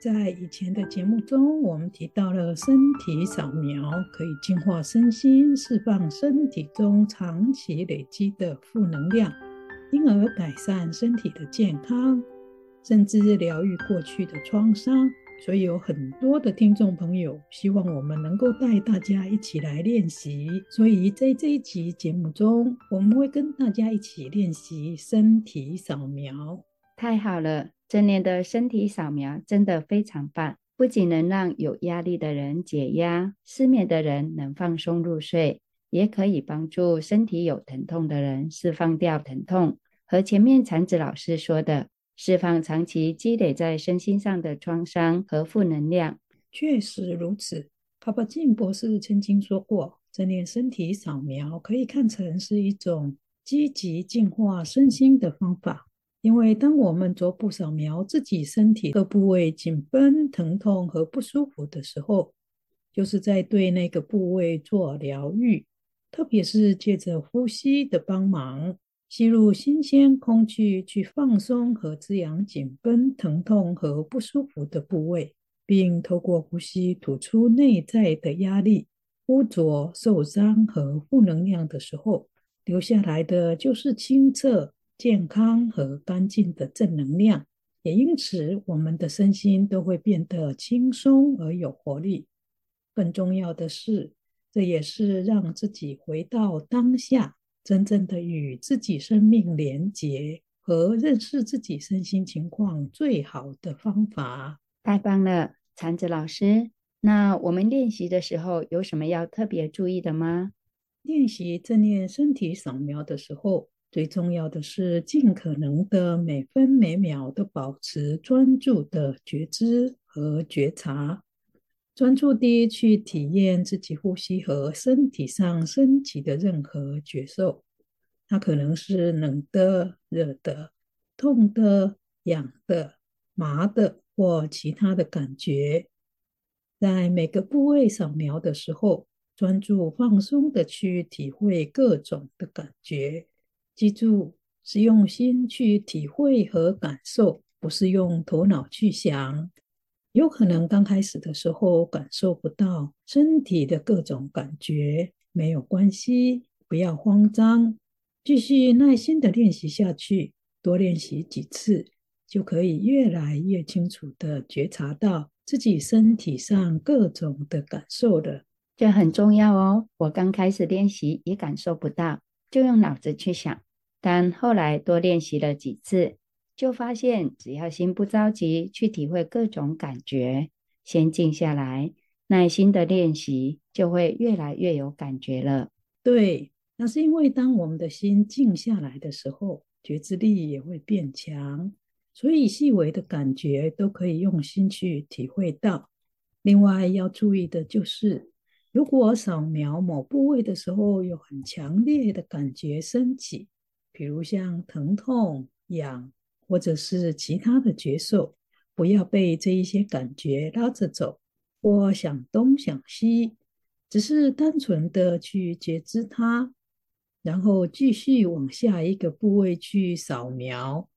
在以前的节目中，我们提到了身体扫描可以净化身心，释放身体中长期累积的负能量，因而改善身体的健康，甚至疗愈过去的创伤。所以有很多的听众朋友希望我们能够带大家一起来练习。所以在这一集节目中，我们会跟大家一起练习身体扫描。太好了！正念的身体扫描真的非常棒，不仅能让有压力的人解压，失眠的人能放松入睡，也可以帮助身体有疼痛的人释放掉疼痛。和前面禅子老师说的，释放长期积累在身心上的创伤和负能量。确实如此，卡巴金博士曾经说过，正念身体扫描可以看成是一种积极净化身心的方法。因为当我们逐步扫描自己身体各部位紧绷、疼痛和不舒服的时候，就是在对那个部位做疗愈。特别是借着呼吸的帮忙，吸入新鲜空气去放松和滋养紧绷、疼痛和不舒服的部位，并透过呼吸吐出内在的压力、污浊、受伤和负能量的时候，留下来的就是清澈。健康和干净的正能量，也因此我们的身心都会变得轻松而有活力。更重要的是，这也是让自己回到当下，真正的与自己生命连结和认识自己身心情况最好的方法。太棒了，禅子老师。那我们练习的时候有什么要特别注意的吗？练习正念身体扫描的时候。最重要的是，尽可能的每分每秒都保持专注的觉知和觉察，专注地去体验自己呼吸和身体上升起的任何觉受。它可能是冷的、热的、痛的、痒的、麻的或其他的感觉。在每个部位扫描的时候，专注放松的去体会各种的感觉。记住，是用心去体会和感受，不是用头脑去想。有可能刚开始的时候感受不到身体的各种感觉，没有关系，不要慌张，继续耐心的练习下去，多练习几次，就可以越来越清楚的觉察到自己身体上各种的感受了。这很重要哦。我刚开始练习也感受不到。就用脑子去想，但后来多练习了几次，就发现只要心不着急去体会各种感觉，先静下来，耐心的练习，就会越来越有感觉了。对，那是因为当我们的心静下来的时候，觉知力也会变强，所以细微的感觉都可以用心去体会到。另外要注意的就是。如果扫描某部位的时候有很强烈的感觉升起，比如像疼痛、痒，或者是其他的觉受，不要被这一些感觉拉着走，或想东想西，只是单纯的去觉知它，然后继续往下一个部位去扫描。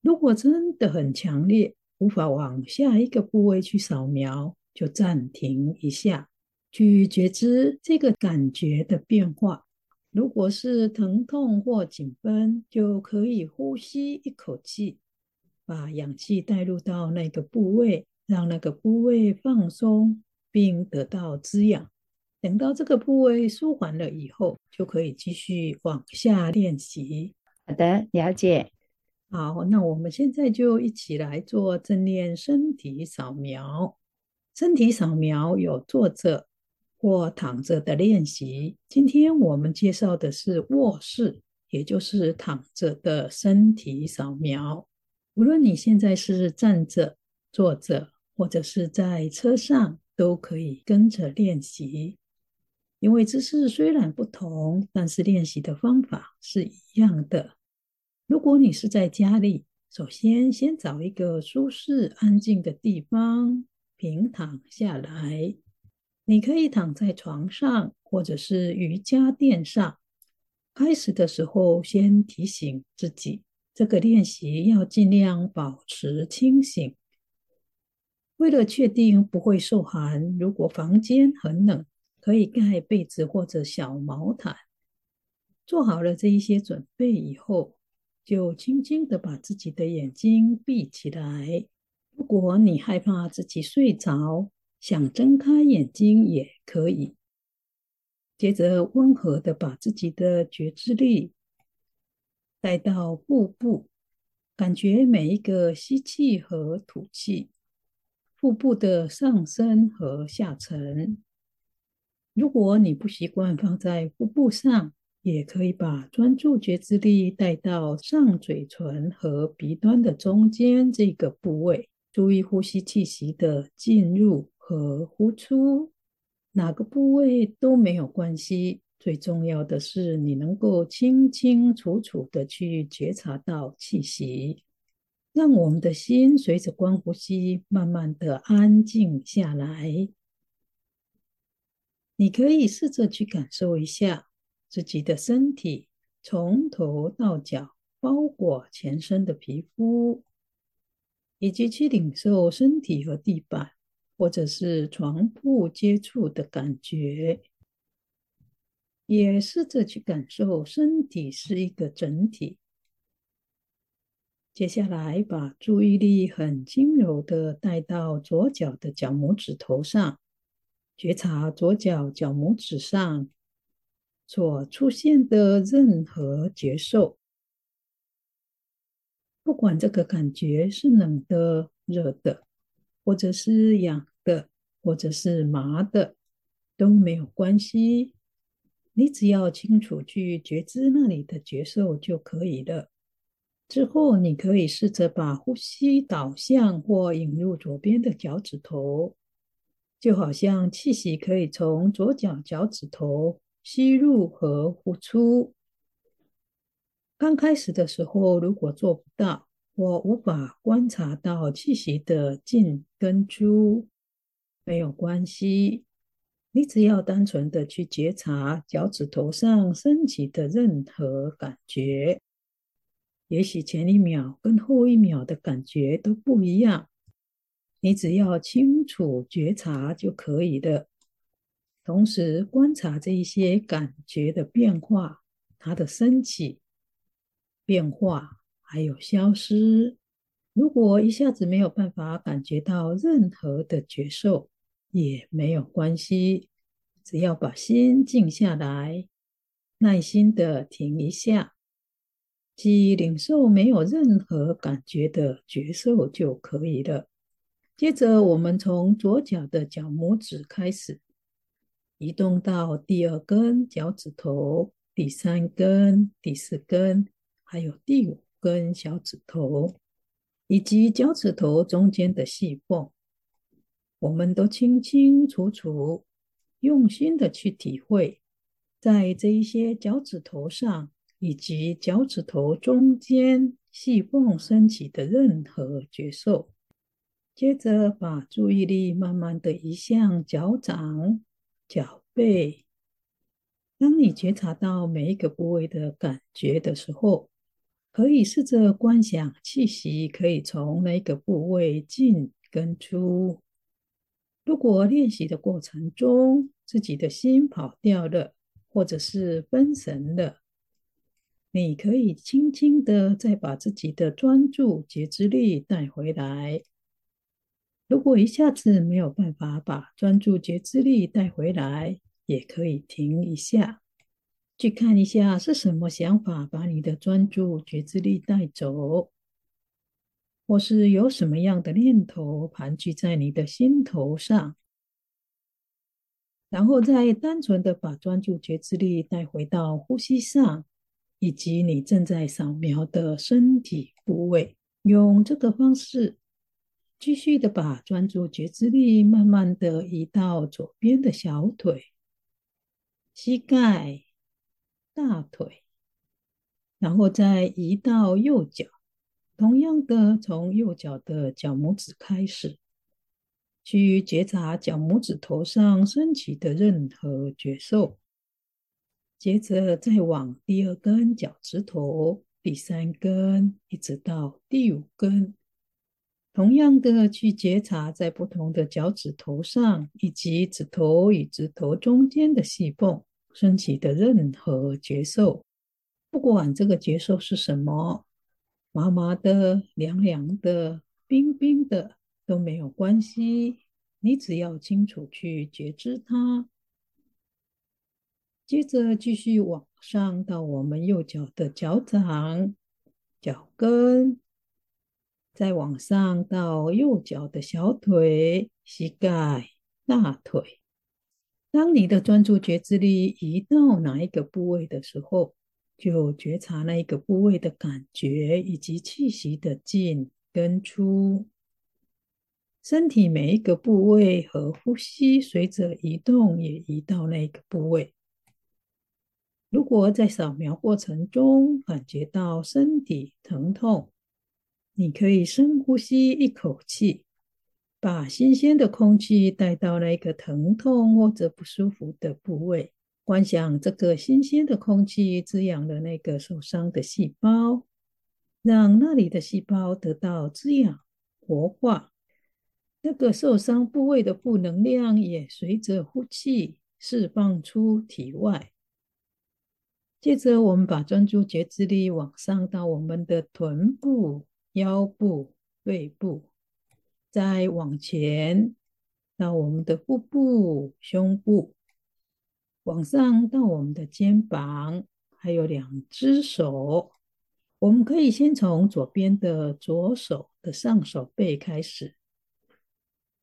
如果真的很强烈，无法往下一个部位去扫描，就暂停一下。去觉知这个感觉的变化。如果是疼痛或紧绷，就可以呼吸一口气，把氧气带入到那个部位，让那个部位放松并得到滋养。等到这个部位舒缓了以后，就可以继续往下练习。好的，了解。好，那我们现在就一起来做正念身体扫描。身体扫描有坐着。或躺着的练习。今天我们介绍的是卧室，也就是躺着的身体扫描。无论你现在是站着、坐着，或者是在车上，都可以跟着练习。因为姿势虽然不同，但是练习的方法是一样的。如果你是在家里，首先先找一个舒适安静的地方，平躺下来。你可以躺在床上，或者是瑜伽垫上。开始的时候，先提醒自己，这个练习要尽量保持清醒。为了确定不会受寒，如果房间很冷，可以盖被子或者小毛毯。做好了这一些准备以后，就轻轻的把自己的眼睛闭起来。如果你害怕自己睡着，想睁开眼睛也可以。接着，温和的把自己的觉知力带到腹部，感觉每一个吸气和吐气，腹部的上升和下沉。如果你不习惯放在腹部上，也可以把专注觉知力带到上嘴唇和鼻端的中间这个部位，注意呼吸气息的进入。和呼出，哪个部位都没有关系。最重要的是，你能够清清楚楚的去觉察到气息，让我们的心随着观呼吸，慢慢的安静下来。你可以试着去感受一下自己的身体，从头到脚包裹全身的皮肤，以及去领受身体和地板。或者是床铺接触的感觉，也试着去感受身体是一个整体。接下来，把注意力很轻柔的带到左脚的脚拇指头上，觉察左脚脚拇指上所出现的任何觉受，不管这个感觉是冷的、热的，或者是痒。或者是麻的，都没有关系。你只要清楚去觉知那里的觉受就可以了。之后，你可以试着把呼吸导向或引入左边的脚趾头，就好像气息可以从左脚脚趾头吸入和呼出。刚开始的时候，如果做不到，我无法观察到气息的进跟出。没有关系，你只要单纯的去觉察脚趾头上升起的任何感觉，也许前一秒跟后一秒的感觉都不一样，你只要清楚觉察就可以的。同时观察这一些感觉的变化，它的升起、变化还有消失。如果一下子没有办法感觉到任何的觉受，也没有关系，只要把心静下来，耐心的停一下，即领受没有任何感觉的觉受就可以了。接着，我们从左脚的脚拇指开始，移动到第二根脚趾头、第三根、第四根，还有第五根小指头，以及脚趾头中间的细缝。我们都清清楚楚、用心的去体会，在这一些脚趾头上以及脚趾头中间细缝升起的任何觉受。接着，把注意力慢慢的移向脚掌、脚背。当你觉察到每一个部位的感觉的时候，可以试着观想气息可以从那个部位进跟出。如果练习的过程中，自己的心跑掉了，或者是分神了，你可以轻轻的再把自己的专注觉知力带回来。如果一下子没有办法把专注觉知力带回来，也可以停一下，去看一下是什么想法把你的专注觉知力带走。或是有什么样的念头盘踞在你的心头上，然后再单纯的把专注觉知力带回到呼吸上，以及你正在扫描的身体部位，用这个方式继续的把专注觉知力慢慢的移到左边的小腿，膝盖、大腿，然后再移到右脚。同样的，从右脚的脚拇指开始，去觉察脚拇指头上升起的任何觉受。接着再往第二根脚趾头、第三根，一直到第五根，同样的去觉察在不同的脚趾头上，以及指头与指头中间的细缝升起的任何觉受，不管这个觉受是什么。麻麻的、凉凉的、冰冰的都没有关系，你只要清楚去觉知它。接着继续往上到我们右脚的脚掌、脚跟，再往上到右脚的小腿、膝盖、大腿。当你的专注觉知力移到哪一个部位的时候，就觉察那一个部位的感觉，以及气息的进跟出。身体每一个部位和呼吸随着移动，也移到那个部位。如果在扫描过程中感觉到身体疼痛，你可以深呼吸一口气，把新鲜的空气带到那个疼痛或者不舒服的部位。观想这个新鲜的空气滋养了那个受伤的细胞，让那里的细胞得到滋养、活化。那个受伤部位的负能量也随着呼气释放出体外。接着，我们把专注觉知力往上到我们的臀部、腰部、背部，再往前到我们的腹部、胸部。往上到我们的肩膀，还有两只手，我们可以先从左边的左手的上手背开始，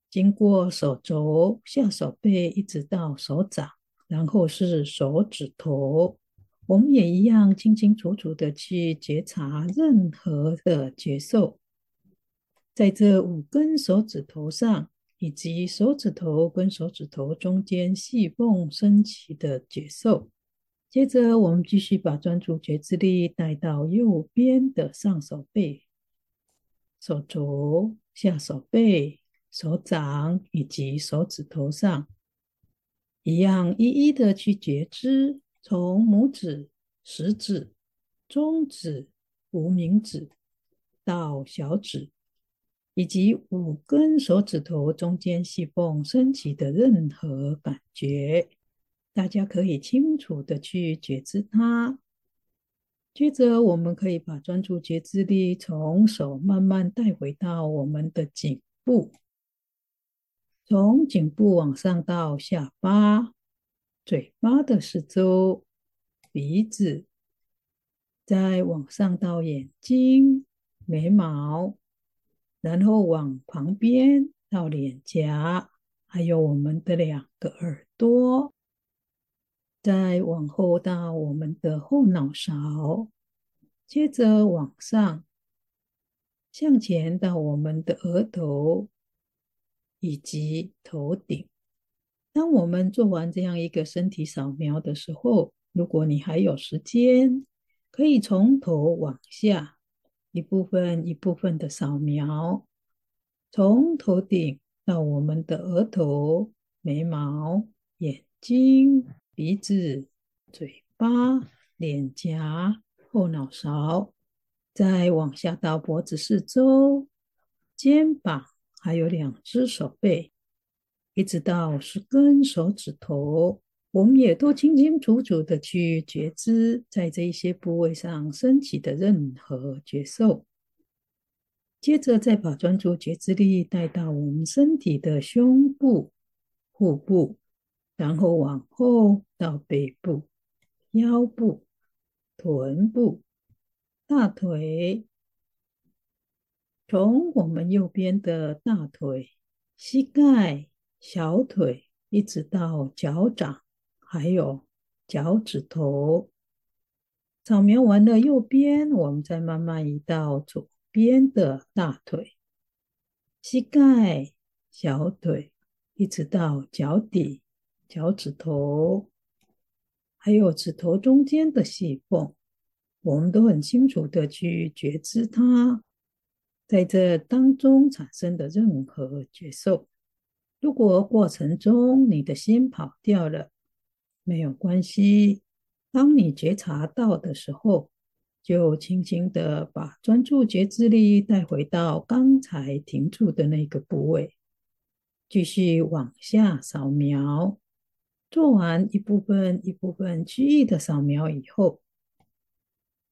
经过手肘、下手背，一直到手掌，然后是手指头。我们也一样清清楚楚的去觉察任何的觉受，在这五根手指头上。以及手指头跟手指头中间细缝升起的觉受。接着，我们继续把专注觉知力带到右边的上手背、手肘、下手背、手掌以及手指头上，一样一一的去觉知，从拇指、食指、中指、无名指到小指。以及五根手指头中间细缝升起的任何感觉，大家可以清楚的去觉知它。接着，我们可以把专注觉知力从手慢慢带回到我们的颈部，从颈部往上到下巴、嘴巴的四周、鼻子，再往上到眼睛、眉毛。然后往旁边到脸颊，还有我们的两个耳朵，再往后到我们的后脑勺，接着往上向前到我们的额头以及头顶。当我们做完这样一个身体扫描的时候，如果你还有时间，可以从头往下。一部分一部分的扫描，从头顶到我们的额头、眉毛、眼睛、鼻子、嘴巴、脸颊、后脑勺，再往下到脖子四周、肩膀，还有两只手背，一直到十根手指头。我们也都清清楚楚的去觉知，在这一些部位上升起的任何觉受。接着再把专注觉知力带到我们身体的胸部、腹部，然后往后到背部、腰部、臀部、大腿，从我们右边的大腿、膝盖、小腿，一直到脚掌。还有脚趾头，扫描完了右边，我们再慢慢移到左边的大腿、膝盖、小腿，一直到脚底、脚趾头、还有指头中间的细缝，我们都很清楚的去觉知它，在这当中产生的任何觉受。如果过程中你的心跑掉了，没有关系。当你觉察到的时候，就轻轻的把专注觉知力带回到刚才停住的那个部位，继续往下扫描。做完一部分一部分区域的扫描以后，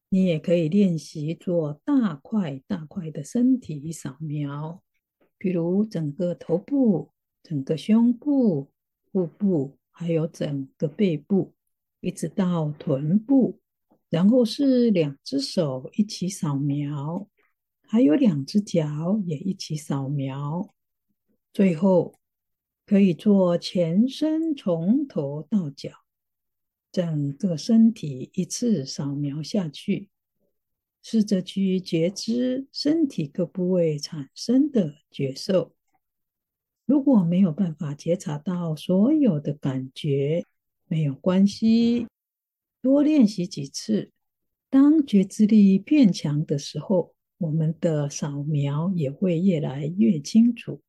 你也可以练习做大块大块的身体扫描，比如整个头部、整个胸部、腹部，还有整个背部，一直到臀部。然后是两只手一起扫描，还有两只脚也一起扫描。最后可以做全身从头到脚，整个身体一次扫描下去，试着去觉知身体各部位产生的觉受。如果没有办法觉察到所有的感觉，没有关系。多练习几次，当觉知力变强的时候，我们的扫描也会越来越清楚。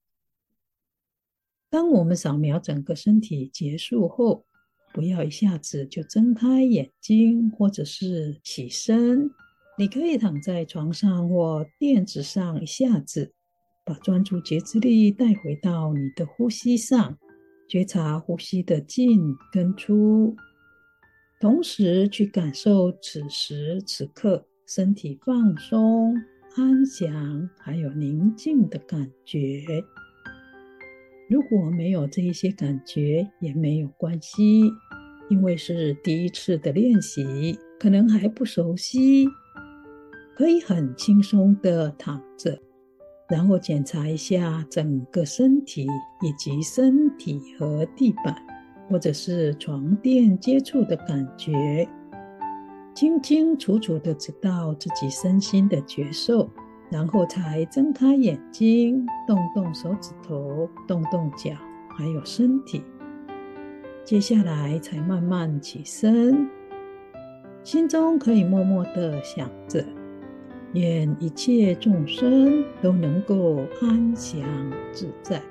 当我们扫描整个身体结束后，不要一下子就睁开眼睛或者是起身，你可以躺在床上或垫子上，一下子把专注觉知力带回到你的呼吸上，觉察呼吸的进跟出。同时去感受此时此刻身体放松、安详，还有宁静的感觉。如果没有这一些感觉也没有关系，因为是第一次的练习，可能还不熟悉，可以很轻松的躺着，然后检查一下整个身体以及身体和地板。或者是床垫接触的感觉，清清楚楚的知道自己身心的觉受，然后才睁开眼睛，动动手指头，动动脚，还有身体。接下来才慢慢起身，心中可以默默的想着：愿一切众生都能够安详自在。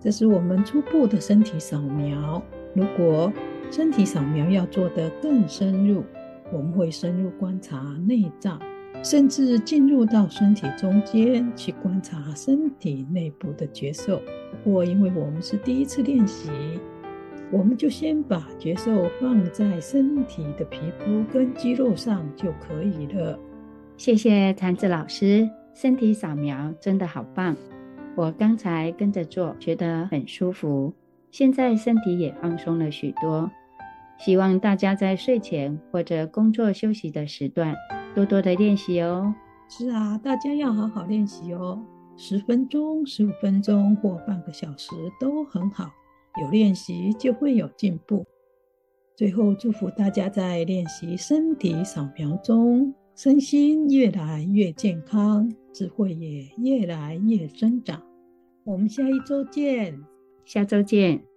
这是我们初步的身体扫描。如果身体扫描要做得更深入，我们会深入观察内脏，甚至进入到身体中间去观察身体内部的觉受。不过，因为我们是第一次练习，我们就先把觉受放在身体的皮肤跟肌肉上就可以了。谢谢禅子老师，身体扫描真的好棒。我刚才跟着做，觉得很舒服。现在身体也放松了许多。希望大家在睡前或者工作休息的时段，多多的练习哦。是啊，大家要好好练习哦。十分钟、十五分钟或半个小时都很好。有练习就会有进步。最后，祝福大家在练习身体扫描中，身心越来越健康。智慧也越来越增长。我们下一周见，下周见。